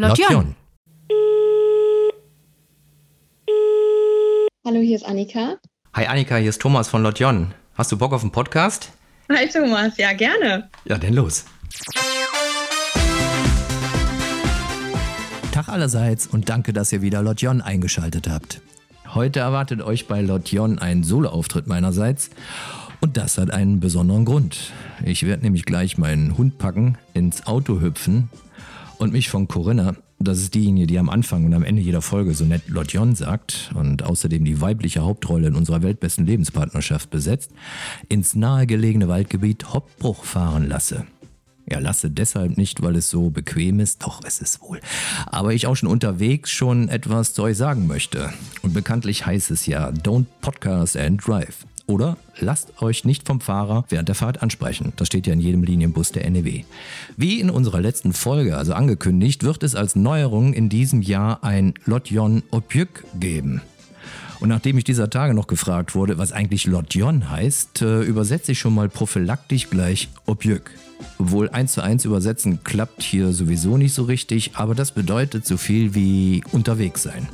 Lotjon. Hallo, hier ist Annika. Hi Annika, hier ist Thomas von Lotjon. Hast du Bock auf einen Podcast? Hi Thomas, ja gerne. Ja, denn los. Tag allerseits und danke, dass ihr wieder Lotjon eingeschaltet habt. Heute erwartet euch bei Lotjon ein Soloauftritt meinerseits und das hat einen besonderen Grund. Ich werde nämlich gleich meinen Hund packen, ins Auto hüpfen und mich von Corinna, das ist diejenige, die am Anfang und am Ende jeder Folge so nett Lotjon sagt und außerdem die weibliche Hauptrolle in unserer weltbesten Lebenspartnerschaft besetzt, ins nahegelegene Waldgebiet Hoppbruch fahren lasse. Ja, lasse deshalb nicht, weil es so bequem ist, doch es ist wohl. Aber ich auch schon unterwegs schon etwas zu euch sagen möchte. Und bekanntlich heißt es ja, don't podcast and drive. Oder lasst euch nicht vom Fahrer während der Fahrt ansprechen. Das steht ja in jedem Linienbus der NEW. Wie in unserer letzten Folge, also angekündigt, wird es als Neuerung in diesem Jahr ein Lotjon Opjük geben. Und nachdem ich dieser Tage noch gefragt wurde, was eigentlich Lotjon heißt, äh, übersetze ich schon mal prophylaktisch gleich Opjük. Obwohl eins zu eins übersetzen klappt hier sowieso nicht so richtig, aber das bedeutet so viel wie unterwegs sein.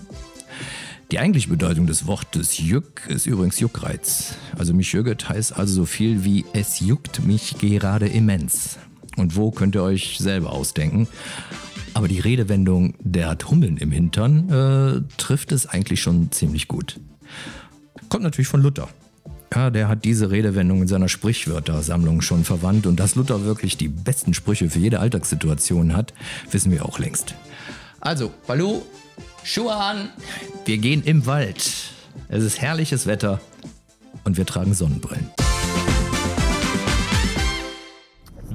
Die eigentliche Bedeutung des Wortes Jück ist übrigens Juckreiz. Also mich jügget heißt also so viel wie es juckt mich gerade immens. Und wo könnt ihr euch selber ausdenken? Aber die Redewendung, der hat Hummeln im Hintern, äh, trifft es eigentlich schon ziemlich gut. Kommt natürlich von Luther. Ja, der hat diese Redewendung in seiner Sprichwörtersammlung schon verwandt und dass Luther wirklich die besten Sprüche für jede Alltagssituation hat, wissen wir auch längst. Also, Balu, Schuhe an. Wir gehen im Wald. Es ist herrliches Wetter und wir tragen Sonnenbrillen.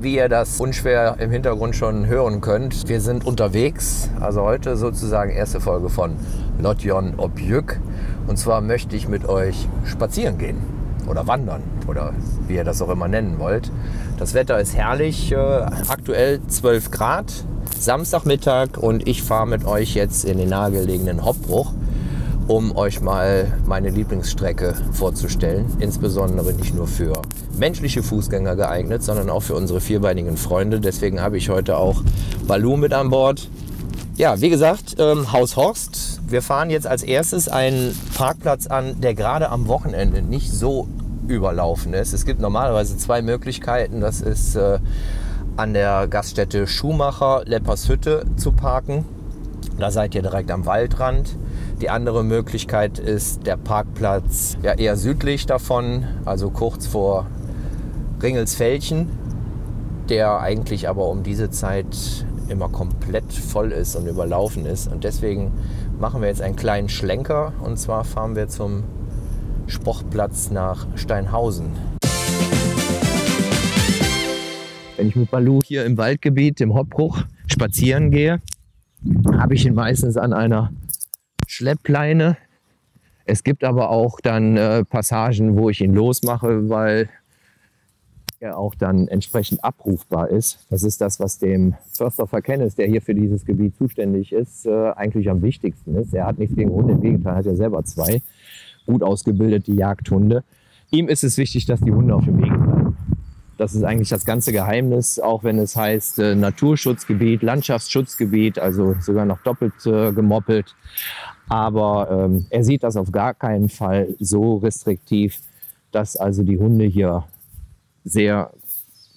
Wie ihr das unschwer im Hintergrund schon hören könnt, wir sind unterwegs. Also heute sozusagen erste Folge von Lotjon Objük. Und zwar möchte ich mit euch spazieren gehen oder wandern oder wie ihr das auch immer nennen wollt. Das Wetter ist herrlich, äh, aktuell 12 Grad, Samstagmittag und ich fahre mit euch jetzt in den nahegelegenen Hoppbruch, um euch mal meine Lieblingsstrecke vorzustellen. Insbesondere nicht nur für menschliche Fußgänger geeignet, sondern auch für unsere vierbeinigen Freunde. Deswegen habe ich heute auch Balu mit an Bord. Ja, wie gesagt, ähm, Haus Horst. Wir fahren jetzt als erstes einen Parkplatz an, der gerade am Wochenende nicht so überlaufen ist. Es gibt normalerweise zwei Möglichkeiten. Das ist äh, an der Gaststätte Schumacher Leppershütte zu parken. Da seid ihr direkt am Waldrand. Die andere Möglichkeit ist der Parkplatz ja eher südlich davon, also kurz vor Ringelsfeldchen, der eigentlich aber um diese Zeit immer komplett voll ist und überlaufen ist. Und deswegen machen wir jetzt einen kleinen Schlenker und zwar fahren wir zum Sportplatz nach Steinhausen. Wenn ich mit Balu hier im Waldgebiet, im Hoppbruch, spazieren gehe, habe ich ihn meistens an einer Schleppleine. Es gibt aber auch dann äh, Passagen, wo ich ihn losmache, weil er auch dann entsprechend abrufbar ist. Das ist das, was dem Förster Verkennis, der hier für dieses Gebiet zuständig ist, äh, eigentlich am wichtigsten ist. Er hat nichts gegen Hunde, im Gegenteil, hat ja selber zwei gut ausgebildete Jagdhunde. Ihm ist es wichtig, dass die Hunde auf dem Weg bleiben. Das ist eigentlich das ganze Geheimnis, auch wenn es heißt äh, Naturschutzgebiet, Landschaftsschutzgebiet, also sogar noch doppelt äh, gemoppelt. Aber ähm, er sieht das auf gar keinen Fall so restriktiv, dass also die Hunde hier sehr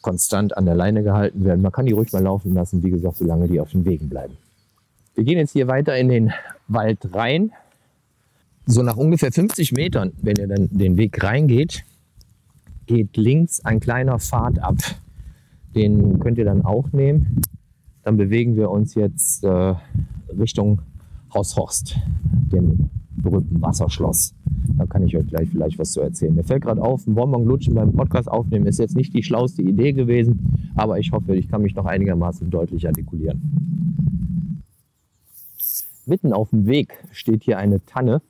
konstant an der Leine gehalten werden. Man kann die ruhig mal laufen lassen, wie gesagt, solange die auf den Wegen bleiben. Wir gehen jetzt hier weiter in den Wald rein. So nach ungefähr 50 Metern, wenn ihr dann den Weg reingeht, geht links ein kleiner Pfad ab. Den könnt ihr dann auch nehmen. Dann bewegen wir uns jetzt äh, Richtung Haus Horst, dem berühmten Wasserschloss. Da kann ich euch gleich vielleicht was zu erzählen. Mir fällt gerade auf, ein Bonbon lutschen beim Podcast aufnehmen ist jetzt nicht die schlauste Idee gewesen, aber ich hoffe, ich kann mich noch einigermaßen deutlich artikulieren. Mitten auf dem Weg steht hier eine Tanne,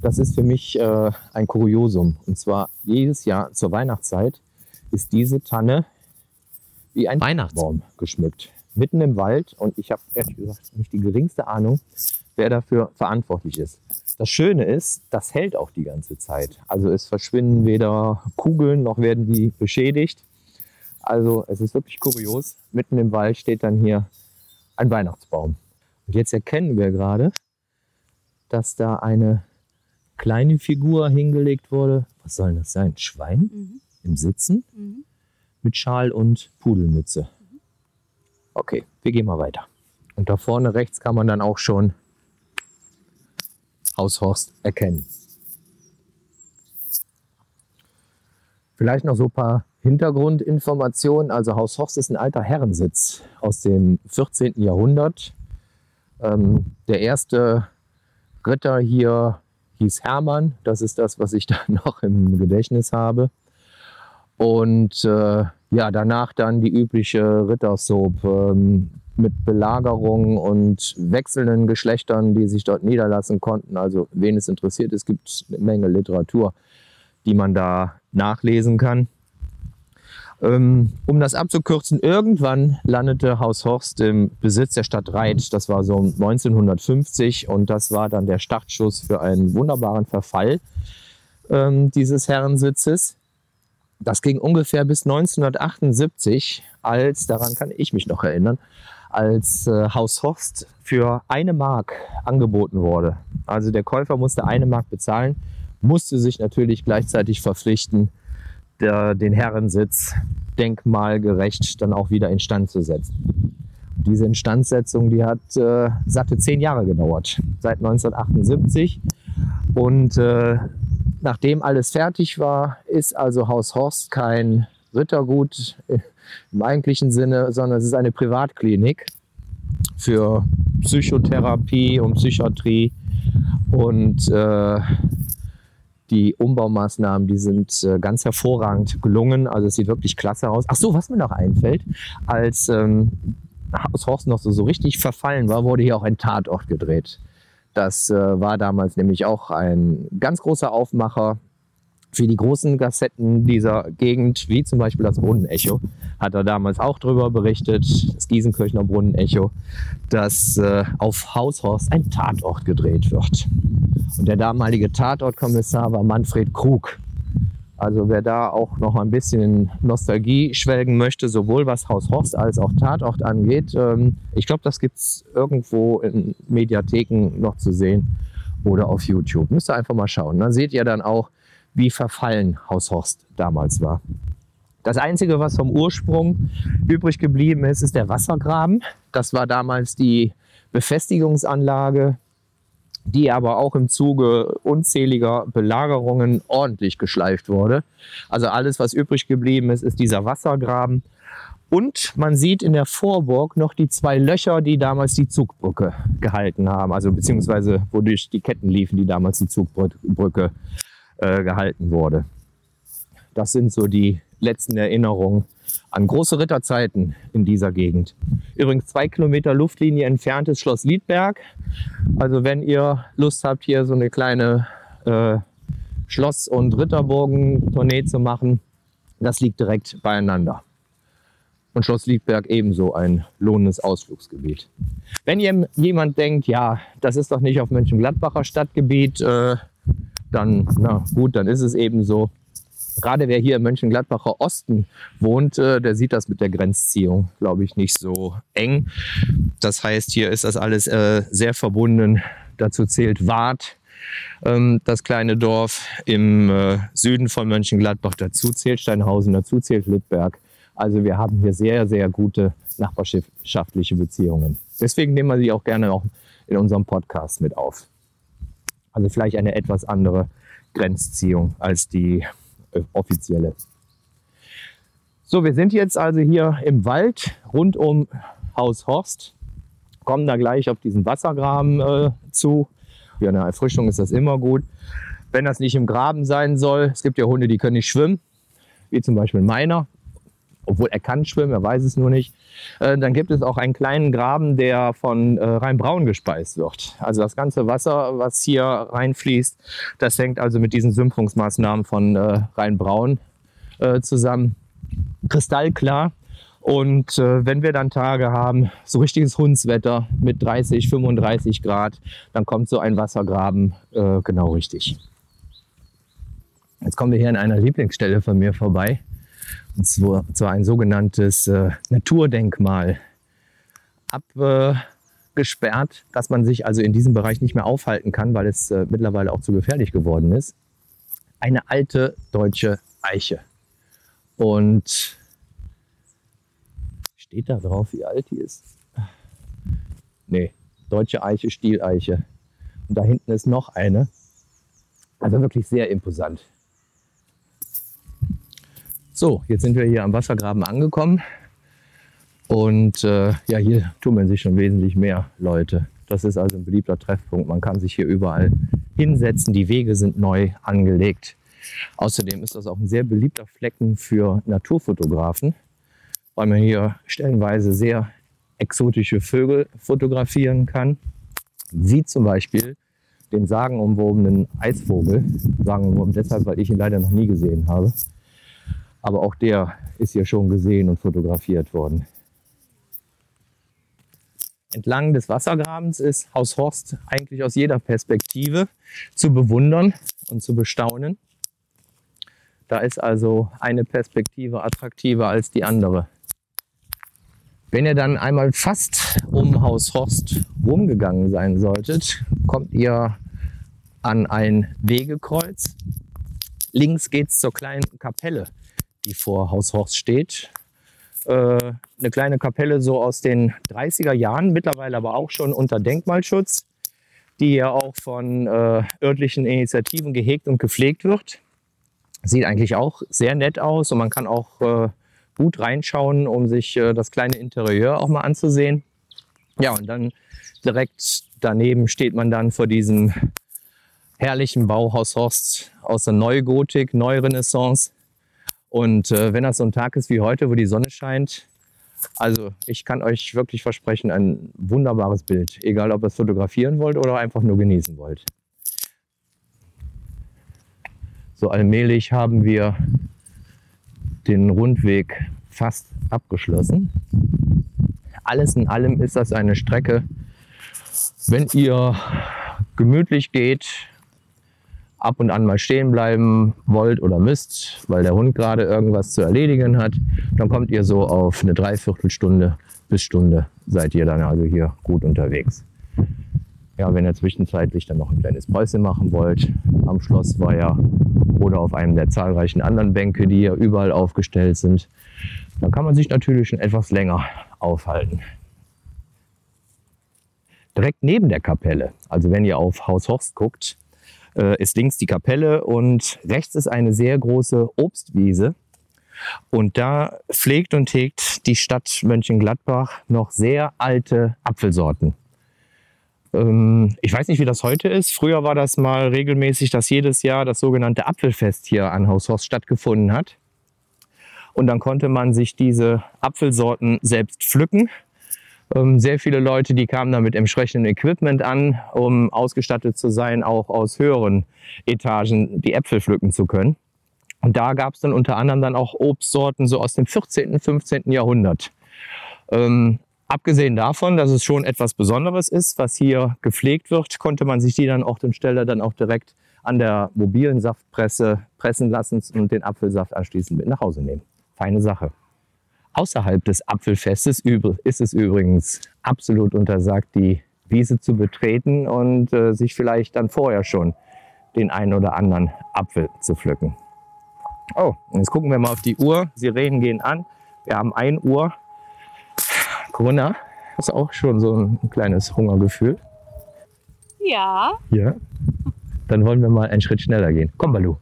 das ist für mich äh, ein Kuriosum. Und zwar jedes Jahr zur Weihnachtszeit ist diese Tanne wie ein Weihnachtsbaum geschmückt. Mitten im Wald. Und ich habe ehrlich gesagt nicht die geringste Ahnung, wer dafür verantwortlich ist. Das Schöne ist, das hält auch die ganze Zeit. Also es verschwinden weder Kugeln noch werden die beschädigt. Also es ist wirklich kurios. Mitten im Wald steht dann hier ein Weihnachtsbaum. Und jetzt erkennen wir gerade, dass da eine kleine Figur hingelegt wurde. Was soll das sein? Schwein Mhm. im Sitzen Mhm. mit Schal und Pudelmütze. Okay, wir gehen mal weiter. Und da vorne rechts kann man dann auch schon Haus Horst erkennen. Vielleicht noch so ein paar Hintergrundinformationen. Also Haus Horst ist ein alter Herrensitz aus dem 14. Jahrhundert. Ähm, der erste Ritter hier hieß Hermann. Das ist das, was ich da noch im Gedächtnis habe. Und äh, ja, danach dann die übliche Rittersoap ähm, mit Belagerungen und wechselnden Geschlechtern, die sich dort niederlassen konnten. Also wen es interessiert, es gibt eine Menge Literatur, die man da nachlesen kann. Ähm, um das abzukürzen, irgendwann landete Haus Horst im Besitz der Stadt Reit. Das war so 1950 und das war dann der Startschuss für einen wunderbaren Verfall ähm, dieses Herrensitzes. Das ging ungefähr bis 1978, als, daran kann ich mich noch erinnern, als äh, Haus Horst für eine Mark angeboten wurde. Also der Käufer musste eine Mark bezahlen, musste sich natürlich gleichzeitig verpflichten, der, den Herrensitz denkmalgerecht dann auch wieder instand zu setzen. Diese Instandsetzung, die hat äh, satte zehn Jahre gedauert, seit 1978. Und äh, nachdem alles fertig war, ist also Haus Horst kein Rittergut im eigentlichen Sinne, sondern es ist eine Privatklinik für Psychotherapie und Psychiatrie. Und äh, die Umbaumaßnahmen, die sind äh, ganz hervorragend gelungen. Also es sieht wirklich klasse aus. Ach so, was mir noch einfällt, als ähm, Haus Horst noch so, so richtig verfallen war, wurde hier auch ein Tatort gedreht. Das äh, war damals nämlich auch ein ganz großer Aufmacher für die großen Gassetten dieser Gegend, wie zum Beispiel das Brunnenecho, hat er damals auch darüber berichtet, das Giesenkirchner Brunnenecho, dass äh, auf Haushorst ein Tatort gedreht wird. Und der damalige Tatortkommissar war Manfred Krug. Also wer da auch noch ein bisschen Nostalgie schwelgen möchte, sowohl was Haus Horst als auch Tatort angeht, ähm, ich glaube, das gibt es irgendwo in Mediatheken noch zu sehen oder auf YouTube. Müsst ihr einfach mal schauen. Dann seht ihr dann auch, wie verfallen Haus Horst damals war. Das Einzige, was vom Ursprung übrig geblieben ist, ist der Wassergraben. Das war damals die Befestigungsanlage, die aber auch im Zuge unzähliger Belagerungen ordentlich geschleift wurde. Also alles, was übrig geblieben ist, ist dieser Wassergraben. Und man sieht in der Vorburg noch die zwei Löcher, die damals die Zugbrücke gehalten haben. Also beziehungsweise wodurch die Ketten liefen, die damals die Zugbrücke äh, gehalten wurde. Das sind so die letzten Erinnerungen an große Ritterzeiten in dieser Gegend. Übrigens zwei Kilometer Luftlinie entfernt ist Schloss Liedberg. Also wenn ihr Lust habt, hier so eine kleine äh, Schloss- und Ritterburgen-Tournee zu machen, das liegt direkt beieinander. Und Schloss Liedberg ebenso ein lohnendes Ausflugsgebiet. Wenn ihr, jemand denkt, ja, das ist doch nicht auf Mönchengladbacher Stadtgebiet, äh, dann, na gut, dann ist es eben so. Gerade wer hier im Mönchengladbacher Osten wohnt, äh, der sieht das mit der Grenzziehung, glaube ich, nicht so eng. Das heißt, hier ist das alles äh, sehr verbunden. Dazu zählt Wart, ähm, das kleine Dorf im äh, Süden von Mönchengladbach. Dazu zählt Steinhausen, dazu zählt Littberg. Also wir haben hier sehr, sehr gute nachbarschaftliche Beziehungen. Deswegen nehmen wir sie auch gerne auch in unserem Podcast mit auf. Also vielleicht eine etwas andere Grenzziehung als die offizielle. So, wir sind jetzt also hier im Wald rund um Haus Horst, kommen da gleich auf diesen Wassergraben äh, zu. Für eine Erfrischung ist das immer gut. Wenn das nicht im Graben sein soll, es gibt ja Hunde, die können nicht schwimmen, wie zum Beispiel meiner, obwohl er kann schwimmen, er weiß es nur nicht. Äh, dann gibt es auch einen kleinen Graben, der von äh, Rheinbraun gespeist wird. Also das ganze Wasser, was hier reinfließt, das hängt also mit diesen Sümpfungsmaßnahmen von äh, Rheinbraun zusammen. Kristallklar. Und äh, wenn wir dann Tage haben, so richtiges Hundswetter mit 30, 35 Grad, dann kommt so ein Wassergraben äh, genau richtig. Jetzt kommen wir hier an einer Lieblingsstelle von mir vorbei. Und zwar, ein sogenanntes äh, Naturdenkmal. Ab äh, gesperrt, dass man sich also in diesem Bereich nicht mehr aufhalten kann, weil es äh, mittlerweile auch zu gefährlich geworden ist. Eine alte deutsche Eiche. Und steht da drauf, wie alt die ist? Nee, deutsche Eiche, Stieleiche. Und da hinten ist noch eine. Also wirklich sehr imposant. So, jetzt sind wir hier am Wassergraben angekommen. Und äh, ja, hier tummeln sich schon wesentlich mehr Leute. Das ist also ein beliebter Treffpunkt. Man kann sich hier überall hinsetzen. Die Wege sind neu angelegt. Außerdem ist das auch ein sehr beliebter Flecken für Naturfotografen, weil man hier stellenweise sehr exotische Vögel fotografieren kann. Wie zum Beispiel den sagenumwobenen Eisvogel. Sagenumwoben deshalb, weil ich ihn leider noch nie gesehen habe. Aber auch der ist hier schon gesehen und fotografiert worden. Entlang des Wassergrabens ist Haus Horst eigentlich aus jeder Perspektive zu bewundern und zu bestaunen. Da ist also eine Perspektive attraktiver als die andere. Wenn ihr dann einmal fast um Haus Horst rumgegangen sein solltet, kommt ihr an ein Wegekreuz. Links geht es zur kleinen Kapelle, die vor Haus Horst steht. Äh, eine kleine Kapelle so aus den 30er Jahren, mittlerweile aber auch schon unter Denkmalschutz, die ja auch von äh, örtlichen Initiativen gehegt und gepflegt wird. Sieht eigentlich auch sehr nett aus und man kann auch äh, gut reinschauen, um sich äh, das kleine Interieur auch mal anzusehen. Ja, und dann direkt daneben steht man dann vor diesem herrlichen Bauhaus Horst aus der Neugotik, Neurenaissance. Und äh, wenn das so ein Tag ist wie heute, wo die Sonne scheint, also ich kann euch wirklich versprechen, ein wunderbares Bild. Egal, ob ihr es fotografieren wollt oder einfach nur genießen wollt. So allmählich haben wir den Rundweg fast abgeschlossen. Alles in allem ist das eine Strecke, wenn ihr gemütlich geht, ab und an mal stehen bleiben wollt oder müsst, weil der Hund gerade irgendwas zu erledigen hat, dann kommt ihr so auf eine Dreiviertelstunde bis Stunde seid ihr dann also hier gut unterwegs. Ja, wenn ihr zwischenzeitlich dann noch ein kleines Päuschen machen wollt, am Schlossweiher oder auf einem der zahlreichen anderen Bänke, die hier überall aufgestellt sind, dann kann man sich natürlich schon etwas länger aufhalten. Direkt neben der Kapelle, also wenn ihr auf Haus Horst guckt, äh, ist links die Kapelle und rechts ist eine sehr große Obstwiese. Und da pflegt und hegt die Stadt Mönchengladbach noch sehr alte Apfelsorten. Ähm, ich weiß nicht, wie das heute ist. Früher war das mal regelmäßig, dass jedes Jahr das sogenannte Apfelfest hier an Haus Horst stattgefunden hat. Und dann konnte man sich diese Apfelsorten selbst pflücken. Ähm, sehr viele Leute, die kamen da mit entsprechendem Equipment an, um ausgestattet zu sein, auch aus höheren Etagen die Äpfel pflücken zu können. Und da gab es dann unter anderem dann auch Obstsorten so aus dem 14., 15. Jahrhundert. Ähm, Abgesehen davon, dass es schon etwas Besonderes ist, was hier gepflegt wird, konnte man sich die dann auch den Stelle dann auch direkt an der mobilen Saftpresse pressen lassen und den Apfelsaft anschließend mit nach Hause nehmen. Feine Sache. Außerhalb des Apfelfestes ist es übrigens absolut untersagt, die Wiese zu betreten und äh, sich vielleicht dann vorher schon den einen oder anderen Apfel zu pflücken. Oh, jetzt gucken wir mal auf die Uhr. Sirenen gehen an. Wir haben 1 Uhr. Corinna, hast du auch schon so ein kleines Hungergefühl? Ja. Ja. Dann wollen wir mal einen Schritt schneller gehen. Komm, Balu.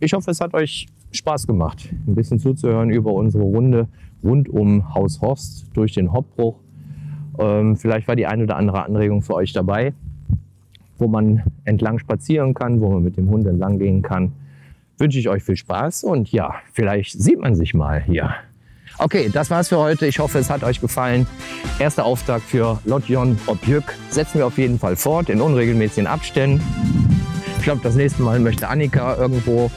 Ich hoffe, es hat euch Spaß gemacht, ein bisschen zuzuhören über unsere Runde rund um Haus Horst durch den Hoppbruch. Ähm, vielleicht war die eine oder andere Anregung für euch dabei, wo man entlang spazieren kann, wo man mit dem Hund entlang gehen kann. Wünsche ich euch viel Spaß und ja, vielleicht sieht man sich mal hier. Okay, das war's für heute. Ich hoffe, es hat euch gefallen. Erster Auftakt für Lotjon Objük setzen wir auf jeden Fall fort in unregelmäßigen Abständen. Ich glaube, das nächste Mal möchte Annika irgendwo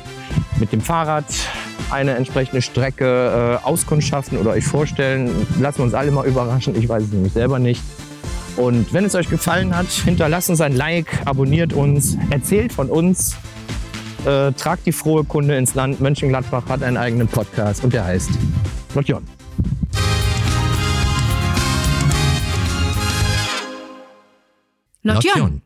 mit dem Fahrrad eine entsprechende Strecke äh, auskundschaften oder euch vorstellen. Lassen wir uns alle mal überraschen. Ich weiß es nämlich selber nicht. Und wenn es euch gefallen hat, hinterlasst uns ein Like, abonniert uns, erzählt von uns, äh, tragt die frohe Kunde ins Land. Mönchengladbach hat einen eigenen Podcast und der heißt Lotjon. Lotjon.